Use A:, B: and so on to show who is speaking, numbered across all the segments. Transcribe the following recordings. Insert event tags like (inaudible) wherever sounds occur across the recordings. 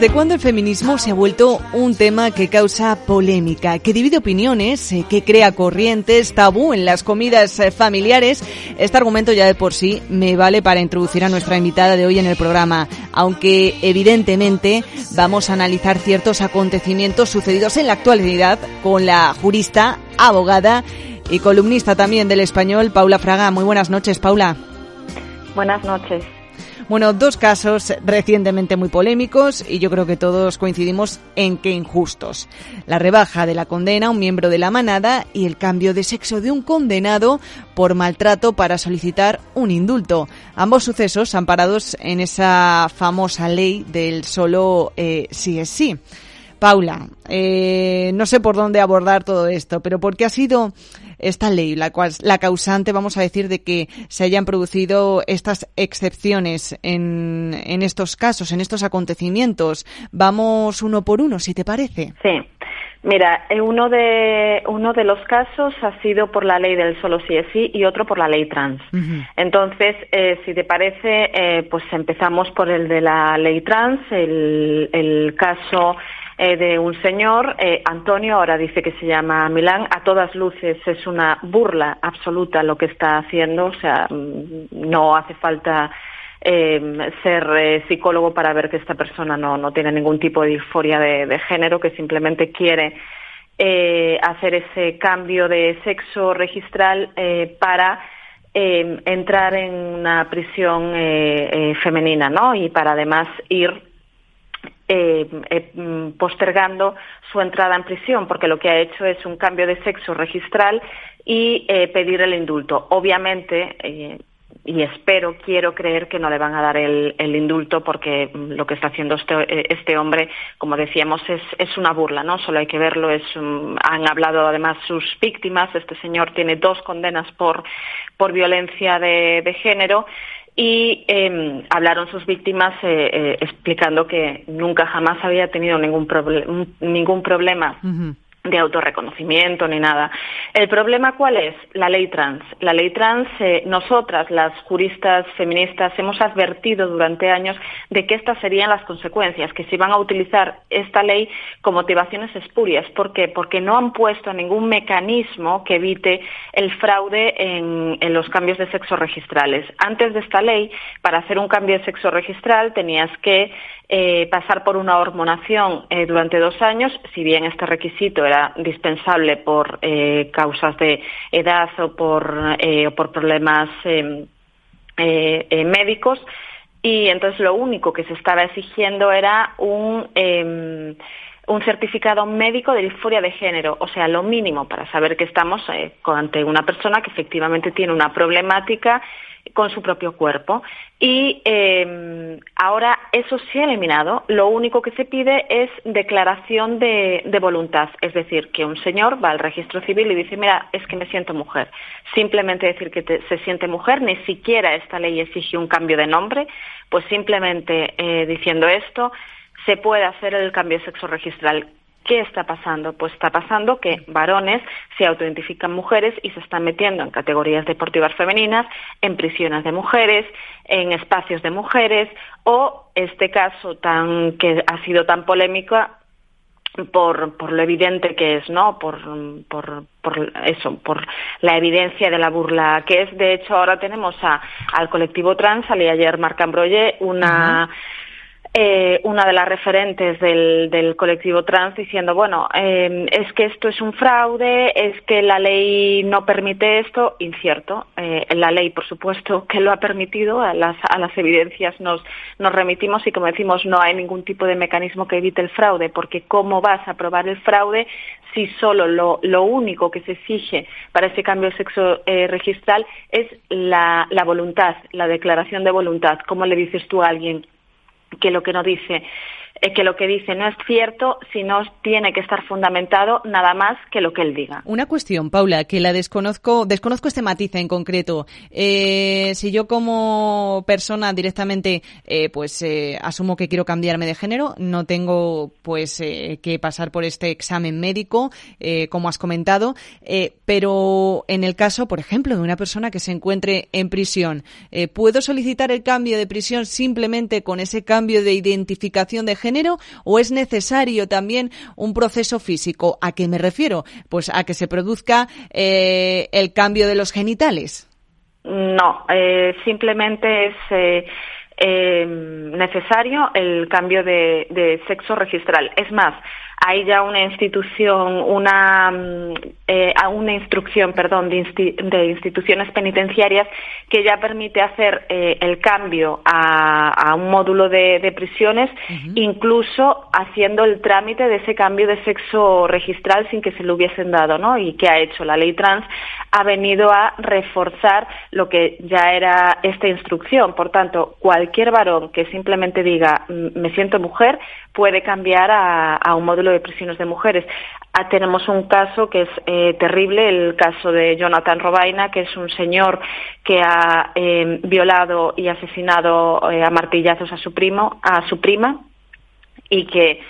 A: ¿Desde cuándo el feminismo se ha vuelto un tema que causa polémica, que divide opiniones, eh, que crea corrientes, tabú en las comidas eh, familiares? Este argumento ya de por sí me vale para introducir a nuestra invitada de hoy en el programa, aunque evidentemente vamos a analizar ciertos acontecimientos sucedidos en la actualidad con la jurista, abogada y columnista también del español, Paula Fraga. Muy buenas noches, Paula.
B: Buenas noches.
A: Bueno, dos casos recientemente muy polémicos y yo creo que todos coincidimos en que injustos. La rebaja de la condena a un miembro de la manada y el cambio de sexo de un condenado por maltrato para solicitar un indulto. Ambos sucesos amparados en esa famosa ley del solo eh, sí es sí. Paula, eh, no sé por dónde abordar todo esto, pero ¿por qué ha sido esta ley la, cual, la causante, vamos a decir, de que se hayan producido estas excepciones en, en estos casos, en estos acontecimientos? Vamos uno por uno, si te parece.
B: Sí. Mira, eh, uno de, uno de los casos ha sido por la ley del solo sí es sí y otro por la ley trans. Entonces, eh, si te parece, eh, pues empezamos por el de la ley trans, el, el caso eh, de un señor, eh, Antonio, ahora dice que se llama Milán, a todas luces es una burla absoluta lo que está haciendo, o sea, mm, no hace falta eh, ser eh, psicólogo para ver que esta persona no, no tiene ningún tipo de disforia de, género, que simplemente quiere eh, hacer ese cambio de sexo registral para eh, entrar en una prisión eh, femenina, ¿no? Y para además ir eh, eh, postergando su entrada en prisión, porque lo que ha hecho es un cambio de sexo registral y eh, pedir el indulto. Obviamente, eh, y espero, quiero creer que no le van a dar el, el indulto porque mm, lo que está haciendo este, este hombre, como decíamos, es, una burla, ¿no? Solo hay que verlo. Es, un- han hablado además sus víctimas. Este señor tiene dos condenas por, por violencia de género y eh, hablaron sus víctimas eh, eh, explicando que nunca jamás había tenido ningún, proble- un- ningún problema
A: Ujú.
B: De autorreconocimiento ni nada. El problema cuál es? La ley trans. La ley trans, eh, nosotras, las juristas feministas, hemos advertido durante años de que estas serían las consecuencias, que se iban a utilizar esta ley con motivaciones espurias. ¿Por qué? Porque no han puesto ningún mecanismo que evite el fraude en, en los cambios de sexo registrales. Antes de esta ley, para hacer un cambio de sexo registral tenías que eh, pasar por una hormonación eh, durante dos años, si bien este requisito era dispensable por eh, causas de edad o por, o por problemas eh, médicos, y entonces lo único que se estaba exigiendo era un, eh, un certificado médico de disforia de género, o sea, lo mínimo para saber que estamos eh, ante una persona que efectivamente tiene una problemática con su propio cuerpo. Y eh, ahora eso se ha eliminado. Lo único que se pide es declaración de, voluntad. Es decir, que un señor va al registro civil y dice, mira, es que me siento mujer. Simplemente decir que se siente mujer, ni siquiera esta ley exige un cambio de nombre, pues simplemente eh, diciendo esto se puede hacer el cambio sexo registral. ¿Qué está pasando? Pues está pasando que varones se autoidentifican mujeres y se están metiendo en categorías deportivas femeninas, en prisiones de mujeres, en espacios de mujeres, o este caso tan que ha sido tan polémico por, por lo evidente que es, ¿no? Por, por, eso, por la evidencia de la burla que es. De hecho, ahora tenemos a, al colectivo trans, salí ayer Marc Ambroye, una eh, una de las referentes del, del colectivo trans diciendo, bueno, eh, es que esto es un fraude, es que la ley no permite esto, incierto. Eh, la ley, por supuesto, que lo ha permitido, a las, a las evidencias nos, nos remitimos y, como decimos, no hay ningún tipo de mecanismo que evite el fraude, porque ¿cómo vas a probar el fraude si solo lo, lo único que se exige para ese cambio de sexo eh, registral es la, la voluntad, la declaración de voluntad? ¿Cómo le dices tú a alguien? Que lo que no dice eh, que lo que dice no es cierto, sino tiene que estar fundamentado nada más que lo que él diga.
A: Una cuestión, Paula, que la desconozco, desconozco este matiz en concreto. Eh, si yo como persona directamente, eh, pues eh, asumo que quiero cambiarme de género, no tengo pues eh, que pasar por este examen médico, eh, como has comentado, pero en el caso, por ejemplo, de una persona que se encuentre en prisión, ¿puedo solicitar el cambio de prisión simplemente con ese cambio de identificación de género o es necesario también un proceso físico? ¿A qué me refiero? Pues a que se produzca eh, el cambio de los genitales.
B: No, eh, simplemente es eh, eh, necesario el cambio de, de sexo registral. Es más, hay ya una institución, una, mm, eh, una instrucción, perdón, de, de instituciones penitenciarias que ya permite hacer eh, el cambio a, a un módulo de, de prisiones, incluso haciendo el trámite de ese cambio de sexo registral sin que se lo hubiesen dado, ¿no? Y que ha hecho la ley trans ha venido a reforzar lo que ya era esta instrucción. Por tanto, cualquier varón que simplemente diga "Mm, me siento mujer puede cambiar a, a un módulo de prisiones de mujeres. Ah, tenemos un caso que es eh, terrible, el caso de Jonathan Robaina, que es un señor que ha eh, violado y asesinado eh, a martillazos a su primo, a su prima, y que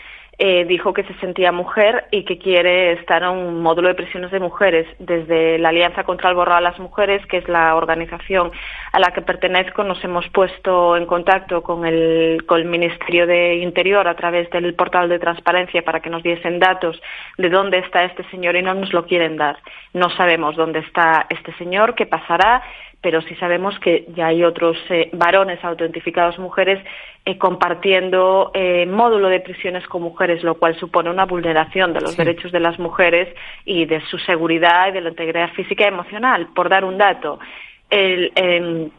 B: eh, dijo que se sentía mujer y que quiere estar en un módulo de prisiones de mujeres. Desde la Alianza contra el Borrado a las Mujeres, que es la organización a la que pertenezco, nos hemos puesto en contacto con el, con el Ministerio de Interior a través del portal de transparencia para que nos diesen datos de dónde está este señor y no nos lo quieren dar. No sabemos dónde está este señor, qué pasará pero sí sabemos que ya hay otros eh, varones autoidentificados mujeres eh, compartiendo eh, módulo de prisiones con mujeres, lo cual supone una vulneración de los
A: Sí.
B: derechos de las mujeres y de su seguridad y de la integridad física y emocional. Por dar un dato, el, en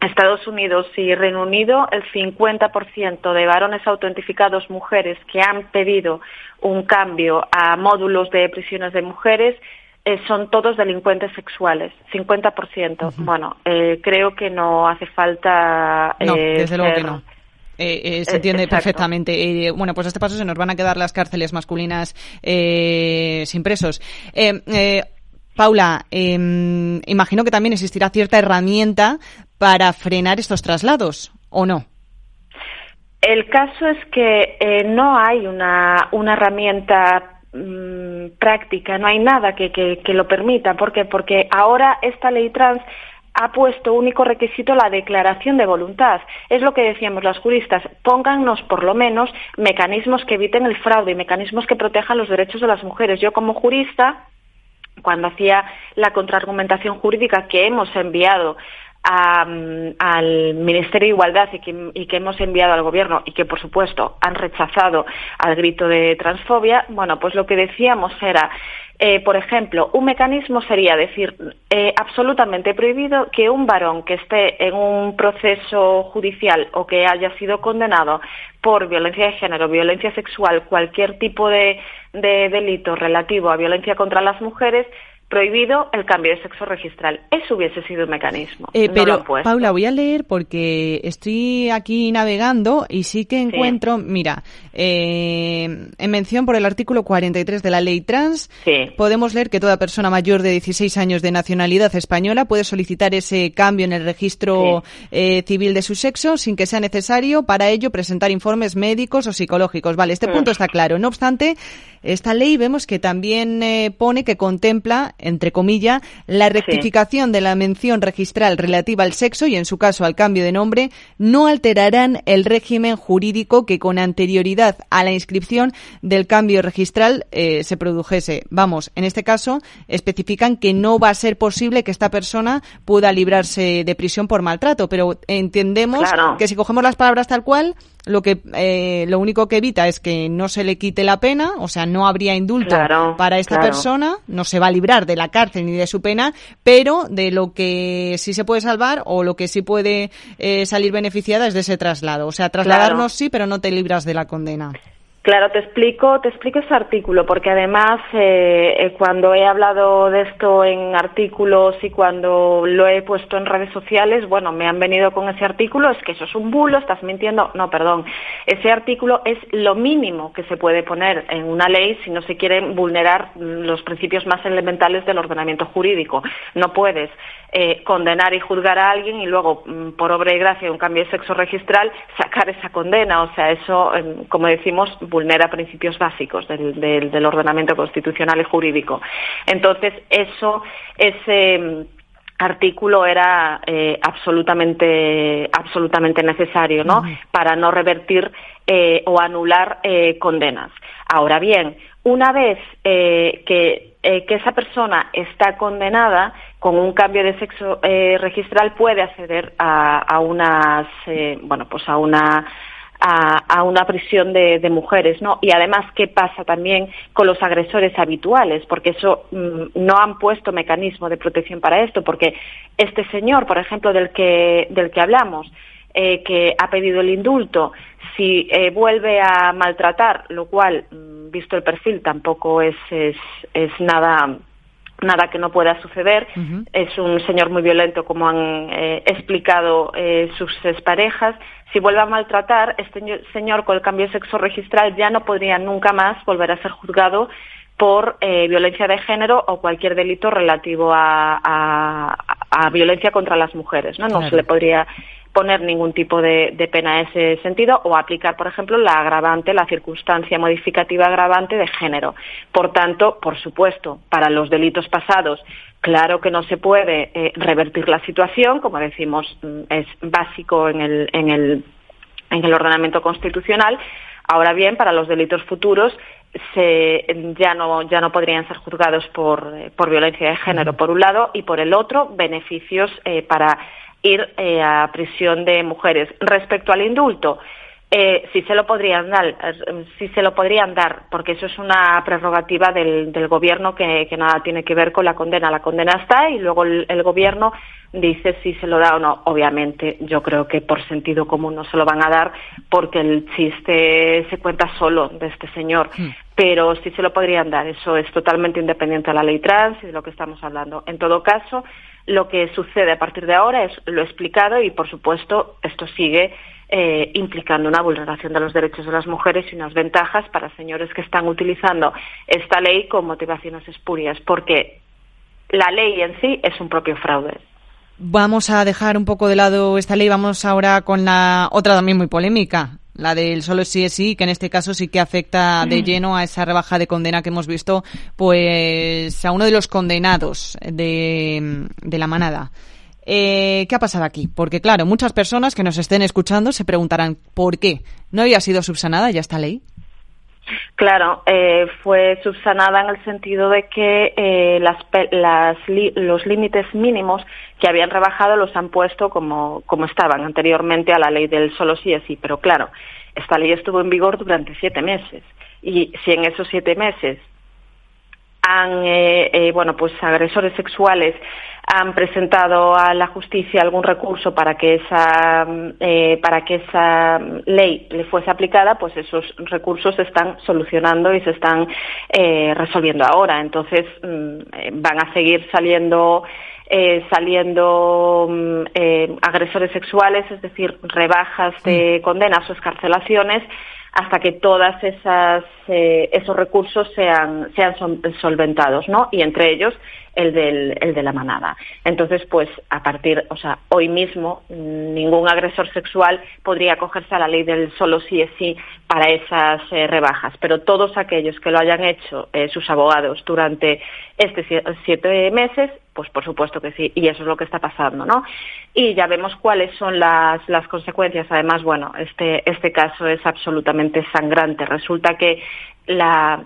B: Estados Unidos y Reino Unido, el 50% de varones autoidentificados mujeres que han pedido un cambio a módulos de prisiones de mujeres eh, son todos delincuentes sexuales, 50%. Bueno, eh, creo que no hace falta.
A: No,
B: eh,
A: desde luego que no. Eh, eh, se
B: Eh,
A: entiende
B: exacto.
A: perfectamente. Eh, bueno, pues a este paso se nos van a quedar las cárceles masculinas eh, sin presos. Paula, eh, imagino que también existirá cierta herramienta para frenar estos traslados, ¿o no?
B: El caso es que eh, no hay una, una herramienta mm, práctica, no hay nada que, que, que lo permita. ¿Por qué? Porque ahora esta ley trans ha puesto único requisito la declaración de voluntad. Es lo que decíamos las juristas, póngannos por lo menos mecanismos que eviten el fraude y mecanismos que protejan los derechos de las mujeres. Yo como jurista cuando hacía la contraargumentación jurídica que hemos enviado a, al Ministerio de Igualdad y que, hemos enviado al Gobierno y que, por supuesto, han rechazado al grito de transfobia, bueno, pues lo que decíamos era, eh, por ejemplo, un mecanismo sería decir eh, absolutamente prohibido que un varón que esté en un proceso judicial o que haya sido condenado por violencia de género, violencia sexual, cualquier tipo de delito relativo a violencia contra las mujeres, prohibido el cambio de sexo registral. Eso hubiese sido un mecanismo.
A: Eh,
B: No
A: pero. Paula, voy a leer porque estoy aquí navegando y sí que encuentro, mira, eh, en mención por el artículo 43 de la ley trans,
B: Sí.
A: podemos leer que toda persona mayor de 16 años de nacionalidad española puede solicitar ese cambio en el registro eh, civil de su sexo sin que sea necesario para ello presentar informes médicos o psicológicos. Vale, este
B: Mm.
A: punto está claro. No obstante, esta ley vemos que también eh, pone que contempla, entre comillas, la rectificación de la mención registral relativa al sexo y, en su caso, al cambio de nombre, no alterarán el régimen jurídico que con anterioridad a la inscripción del cambio registral eh, se produjese. Vamos, en este caso, especifican que no va a ser posible que esta persona pueda librarse de prisión por maltrato, pero entendemos
B: Claro.
A: que si cogemos las palabras tal cual, lo que eh, lo único que evita es que no se le quite la pena, o sea, no habría indulto
B: Claro,
A: para esta
B: claro.
A: persona, no se va a librar de la cárcel ni de su pena, pero de lo que sí se puede salvar o lo que sí puede eh, salir beneficiada es de ese traslado. O sea, trasladarnos sí, pero no te libras de la condena.
B: Claro, te explico, te explico ese artículo, porque además eh, eh, cuando he hablado de esto en artículos y cuando lo he puesto en redes sociales, bueno, me han venido con ese artículo, es que eso es un bulo, estás mintiendo. No, perdón, ese artículo es lo mínimo que se puede poner en una ley si no se quieren vulnerar los principios más elementales del ordenamiento jurídico. No puedes eh, condenar y juzgar a alguien y luego, mm, por obra y gracia de un cambio de sexo registral, sacar esa condena. O sea, eso, em, como decimos, vulnera principios básicos del, ordenamiento constitucional y jurídico. Entonces, eso, ese mm, artículo era eh, absolutamente absolutamente necesario no para no revertir eh, o anular eh, condenas. Ahora bien una vez que, que esa persona está condenada con un cambio de sexo registral puede acceder a, a unas bueno pues a una a, una prisión de, mujeres, ¿no? Y además, ¿qué pasa también con los agresores habituales? Porque eso mm, no han puesto mecanismo de protección para esto, porque este señor, por ejemplo, del que, del que hablamos, eh, que ha pedido el indulto, si eh, vuelve a maltratar, lo cual, mm, visto el perfil, tampoco es, es, es nada nada que no pueda suceder. Es un señor muy violento, como han eh, explicado eh, sus parejas. Si vuelve a maltratar, este señor con el cambio de sexo registral ya no podría nunca más volver a ser juzgado por eh, violencia de género o cualquier delito relativo a, a, violencia contra las mujeres. No, no se le podría poner ningún tipo de, pena en ese sentido o aplicar, por ejemplo, la agravante, la circunstancia modificativa agravante de género. Por tanto, por supuesto, para los delitos pasados, claro que no se puede eh, revertir la situación, como decimos, mm, es básico en el, en el, en el ordenamiento constitucional. Ahora bien, para los delitos futuros se, ya, no, ya no podrían ser juzgados por, eh, por violencia de género, por un lado, y por el otro, beneficios eh, para ir eh, a prisión de mujeres. Respecto al indulto, eh, sí se lo podrían dar, sí se lo podrían dar, porque eso es una prerrogativa del, del gobierno que, que, nada tiene que ver con la condena. La condena está y luego el, gobierno dice si se lo da o no. Obviamente, yo creo que por sentido común no se lo van a dar, porque el chiste se cuenta solo de este señor. Hmm. Pero sí se lo podrían dar. Eso es totalmente independiente de la ley trans y de lo que estamos hablando. En todo caso, lo que sucede a partir de ahora es lo explicado y, por supuesto, esto sigue eh, implicando una vulneración de los derechos de las mujeres y unas ventajas para señores que están utilizando esta ley con motivaciones espurias, porque la ley en sí es un propio fraude.
A: Vamos a dejar un poco de lado esta ley, vamos ahora con la otra también muy polémica, la del solo sí es sí, que en este caso sí que afecta de mm. lleno a esa rebaja de condena que hemos visto, pues a uno de los condenados de, de la manada. Eh, ¿Qué ha pasado aquí? Porque claro, muchas personas que nos estén escuchando se preguntarán ¿por qué? ¿No había sido subsanada ya esta ley?
B: Claro, eh, fue subsanada en el sentido de que eh, las, las, los límites mínimos que habían rebajado los han puesto como, como estaban anteriormente a la ley del solo sí es sí. Pero claro, esta ley estuvo en vigor durante siete meses. Y si en esos siete meses han, eh, eh, bueno, pues agresores sexuales han presentado a la justicia algún recurso para que esa eh, para que esa ley le fuese aplicada pues esos recursos se están solucionando y se están resolviendo ahora. Entonces mm, van a seguir saliendo saliendo mm, agresores sexuales es decir rebajas de condenas o escarcelaciones hasta que todas esas eh, esos recursos sean sean solventados, ¿no? Y entre ellos el del el de la manada. Entonces, pues a partir, o sea, hoy mismo ningún agresor sexual podría acogerse a la ley del solo sí es sí para esas eh, rebajas, pero todos aquellos que lo hayan hecho eh, sus abogados durante este siete meses pues por supuesto que sí, y eso es lo que está pasando, ¿no? Y ya vemos cuáles son las, las consecuencias. Además, bueno, este, este caso es absolutamente sangrante. Resulta que la,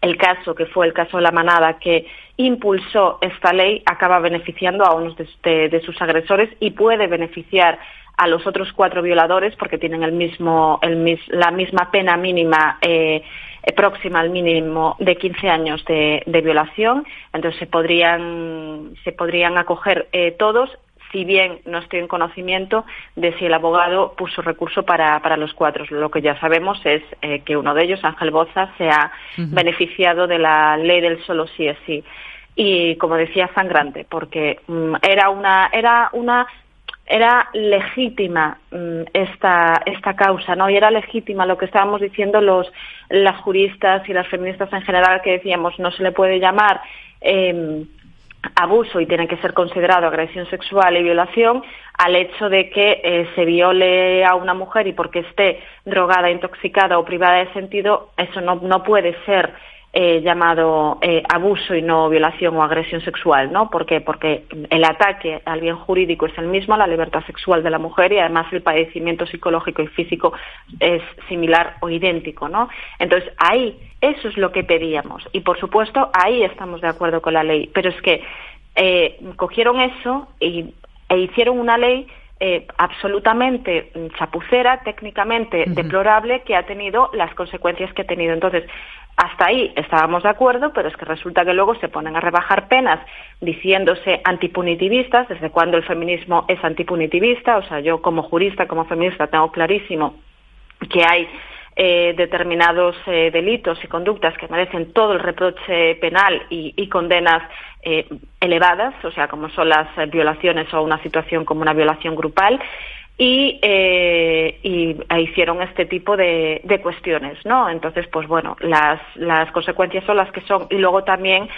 B: el caso, que fue el caso de la manada, que impulsó esta ley, acaba beneficiando a unos de, de sus agresores y puede beneficiar a los otros cuatro violadores porque tienen el mismo, el, la misma pena mínima eh, próxima al mínimo de 15 años de, violación. Entonces se podrían, se podrían acoger eh, todos si bien no estoy en conocimiento de si el abogado puso recurso para, para los cuatro. Lo que ya sabemos es eh, que uno de ellos, Ángel Boza, se ha beneficiado de la ley del solo sí es sí. Y como decía, sangrante, porque mm, era una, era una era legítima mm, esta, esta causa, ¿no? Y era legítima lo que estábamos diciendo los, las juristas y las feministas en general, que decíamos no se le puede llamar eh, abuso y tiene que ser considerado agresión sexual y violación al hecho de que eh, se viole a una mujer y porque esté drogada, intoxicada o privada de sentido, eso no, no puede ser llamado eh, abuso y no violación o agresión sexual, ¿no? ¿Por qué? Porque el ataque al bien jurídico es el mismo, la libertad sexual de la mujer y además el padecimiento psicológico y físico es similar o idéntico, ¿no? Entonces ahí eso es lo que pedíamos y por supuesto ahí estamos de acuerdo con la ley, pero es que eh, cogieron eso y, e hicieron una ley eh, absolutamente chapucera, técnicamente deplorable, que ha tenido las consecuencias que ha tenido. Entonces, hasta ahí estábamos de acuerdo, pero es que resulta que luego se ponen a rebajar penas diciéndose antipunitivistas. ¿Desde cuándo el feminismo es antipunitivista? O sea, yo como jurista, como feminista, tengo clarísimo que hay eh, determinados eh, delitos y conductas que merecen todo el reproche penal y, condenas eh, elevadas, o sea, como son las violaciones o una situación como una violación grupal, y, eh, e hicieron este tipo de, de, cuestiones, ¿no? Entonces, pues bueno, las, las consecuencias son las que son. Y luego también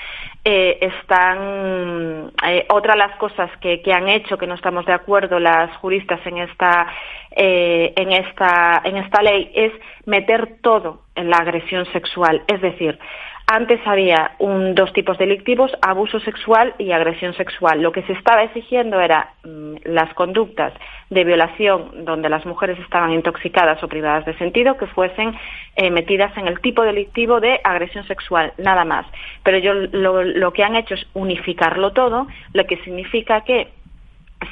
B: eh, están eh, otra de las cosas que, que, han hecho que no estamos de acuerdo las juristas en esta eh, en esta en esta ley es meter todo en la agresión sexual, es decir, antes había un, dos tipos delictivos, abuso sexual y agresión sexual. Lo que se estaba exigiendo era mm, las conductas de violación donde las mujeres estaban intoxicadas o privadas de sentido que fuesen eh, metidas en el tipo delictivo de agresión sexual, nada más. Pero yo, lo, lo que han hecho es unificarlo todo, lo que significa que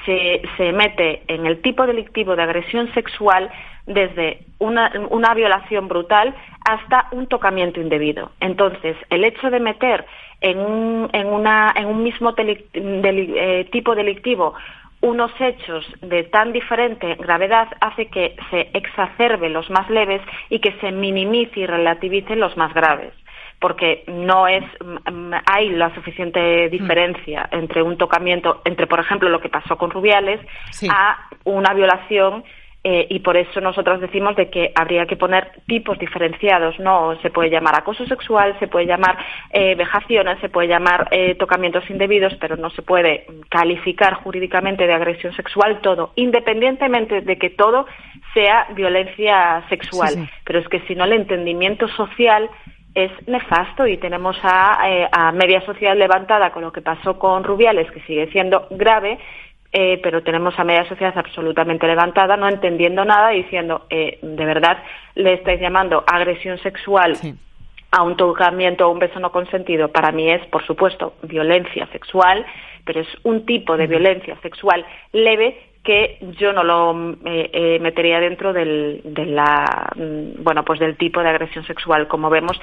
B: se, se mete en el tipo delictivo de agresión sexual desde una, una, violación brutal hasta un tocamiento indebido. Entonces, el hecho de meter en un, en una, en un mismo eh, tipo delictivo unos hechos de tan diferente gravedad hace que se exacerbe los más leves y que se minimice y relativice los más graves porque no es mm, hay la suficiente diferencia entre un tocamiento entre por ejemplo lo que pasó con Rubiales a una violación eh, y por eso nosotros decimos de que habría que poner tipos diferenciados, no se puede llamar acoso sexual, se puede llamar eh, vejaciones, se puede llamar eh, tocamientos indebidos, pero no se puede calificar jurídicamente de agresión sexual todo, independientemente de que todo sea violencia sexual. Pero es que si no el entendimiento social es nefasto y tenemos a, a media sociedad levantada con lo que pasó con Rubiales, que sigue siendo grave, eh, pero tenemos a media sociedad absolutamente levantada, no entendiendo nada, diciendo, eh, de verdad, le estáis llamando agresión sexual a un tocamiento o un beso no consentido. Para mí es, por supuesto, violencia sexual, pero es un tipo de violencia sexual leve que yo no lo eh, metería dentro del, de la, mm, bueno, pues del tipo de agresión sexual. Como vemos,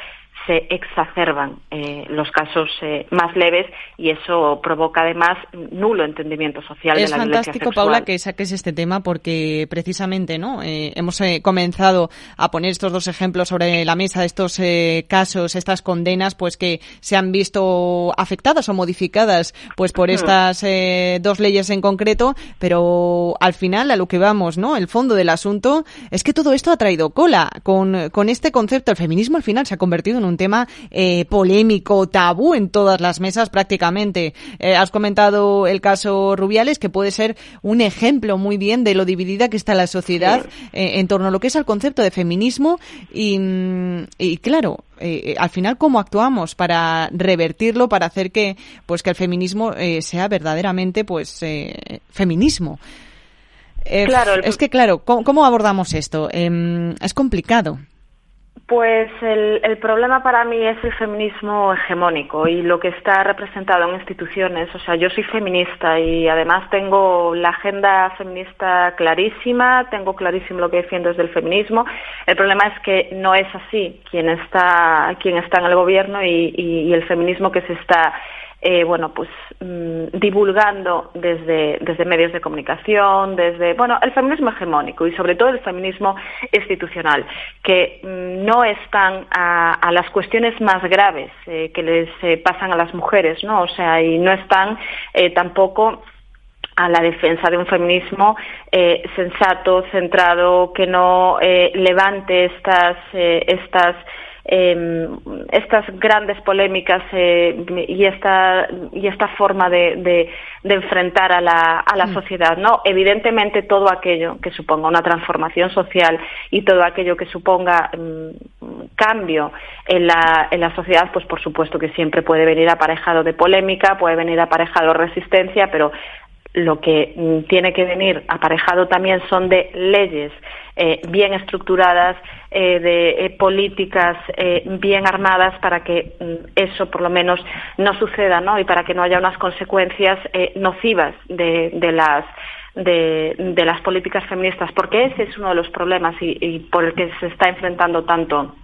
B: se exacerban eh, los casos eh, más leves y eso provoca además nulo entendimiento social
A: es
B: de
A: la violencia sexual. Paula, que saques este tema porque precisamente no eh, hemos eh, comenzado a poner estos dos ejemplos sobre la mesa, estos eh, casos, estas condenas, pues que se han visto afectadas o modificadas pues por estas eh, dos leyes en concreto, pero al final a lo que vamos, ¿no? El fondo del asunto es que todo esto ha traído cola con, con este concepto. El feminismo al final se ha convertido en un un tema eh, polémico, tabú en todas las mesas prácticamente. Eh, has comentado el caso Rubiales, que puede ser un ejemplo muy bien de lo dividida que está la sociedad eh, en torno a lo que es el concepto de feminismo y, mm, y claro, eh, al final cómo actuamos para revertirlo, para hacer que pues que el feminismo eh, sea verdaderamente pues eh, feminismo. claro, es que claro, ¿cómo, cómo abordamos esto? Em, es complicado.
B: Pues el, el, problema para mí es el feminismo hegemónico y lo que está representado en instituciones. O sea, yo soy feminista y además tengo la agenda feminista clarísima, tengo clarísimo lo que defiendo desde el feminismo. El problema es que no es así quien está, quien está en el gobierno y, el feminismo que se está eh, bueno, pues mm, divulgando desde, desde medios de comunicación, desde, bueno, el feminismo hegemónico y sobre todo el feminismo institucional, que mm, no están a, las cuestiones más graves eh, que les eh, pasan a las mujeres, ¿no? O sea, y no están eh, tampoco a la defensa de un feminismo eh, sensato, centrado, que no eh, levante estas, eh, estas eh, estas grandes polémicas eh, y esta y esta forma de, de, de enfrentar a la, a la mm. sociedad no evidentemente todo aquello que suponga una transformación social y todo aquello que suponga um, cambio en la, en la sociedad pues por supuesto que siempre puede venir aparejado de polémica puede venir aparejado de resistencia pero lo que mm, tiene que venir aparejado también son de leyes eh, bien estructuradas, eh, de eh, políticas bien armadas para que mm, eso por lo menos no suceda ¿no? y para que no haya unas consecuencias nocivas de, de las de, las políticas feministas, porque ese es uno de los problemas y por el que se está enfrentando tanto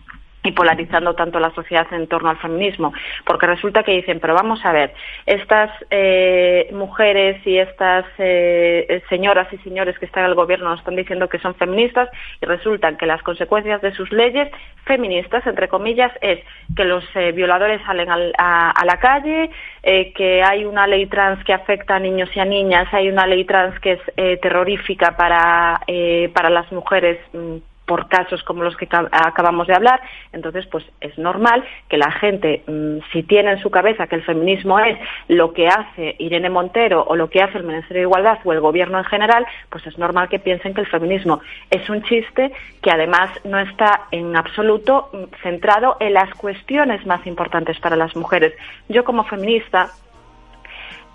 B: y polarizando tanto la sociedad en torno al feminismo, porque resulta que dicen, pero vamos a ver, estas eh, mujeres y estas eh, señoras y señores que están en el gobierno nos están diciendo que son feministas y resulta que las consecuencias de sus leyes feministas, entre comillas, es que los eh, violadores salen al, a, a, la calle, eh, que hay una ley trans que afecta a niños y a niñas, hay una ley trans que es eh, terrorífica para, para las mujeres mm, por casos como los que acabamos de hablar, entonces pues es normal que la gente, mmm, si tiene en su cabeza que el feminismo es lo que hace Irene Montero o lo que hace el Ministerio de Igualdad o el Gobierno en general, pues es normal que piensen que el feminismo es un chiste que además no está en absoluto centrado en las cuestiones más importantes para las mujeres. Yo como feminista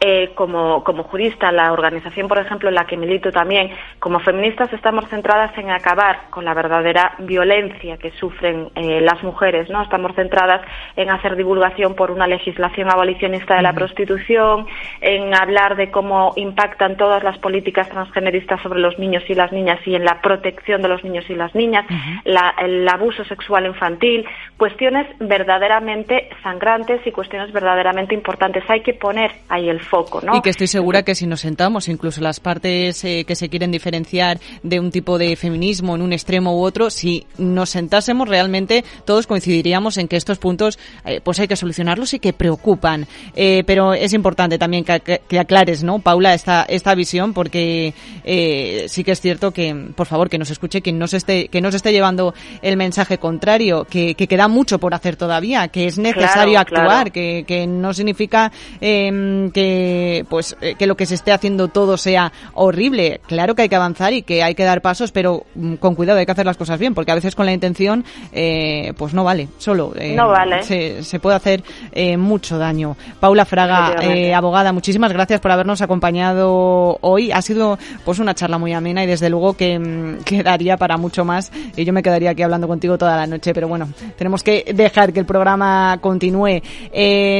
B: eh, como, como jurista, la organización, por ejemplo, en la que milito también, como feministas estamos centradas en acabar con la verdadera violencia que sufren eh, las mujeres, ¿no? Estamos centradas en hacer divulgación por una legislación abolicionista de la prostitución, en hablar de cómo impactan todas las políticas transgeneristas sobre los niños y las niñas y en la protección de los niños y las niñas, uh -huh. la, el abuso sexual infantil, cuestiones verdaderamente sangrantes y cuestiones verdaderamente importantes. Hay que poner ahí el foco, ¿no?
A: Y que estoy segura que si nos sentamos, incluso las partes eh, que se quieren diferenciar de un tipo de feminismo en un extremo u otro, si nos sentásemos realmente todos coincidiríamos en que estos puntos eh, pues hay que solucionarlos y que preocupan. Eh, pero es importante también que, aclares, ¿no, Paula, esta, esta visión porque eh, sí que es cierto que, por favor, que nos escuche quien nos esté, que nos esté llevando el mensaje contrario, que, que queda mucho por hacer todavía, que es necesario claro, actuar, claro. Que, que no significa eh, que pues eh, que lo que se esté haciendo todo sea horrible. Claro que hay que avanzar y que hay que dar pasos, pero mm, con cuidado hay que hacer las cosas bien, porque a veces con la intención eh, pues no vale, solo
B: eh, no vale.
A: Se, se, puede hacer eh, mucho daño. Paula Fraga, eh, abogada, muchísimas gracias por habernos acompañado hoy. Ha sido pues una charla muy amena y desde luego que mm, (laughs) quedaría para mucho más y yo me quedaría aquí hablando contigo toda la noche, pero bueno, tenemos que dejar que el programa continúe.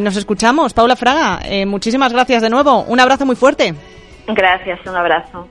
A: nos escuchamos, Paula Fraga, muchísimas gracias gracias de nuevo. Un abrazo muy fuerte.
B: Gracias, un abrazo.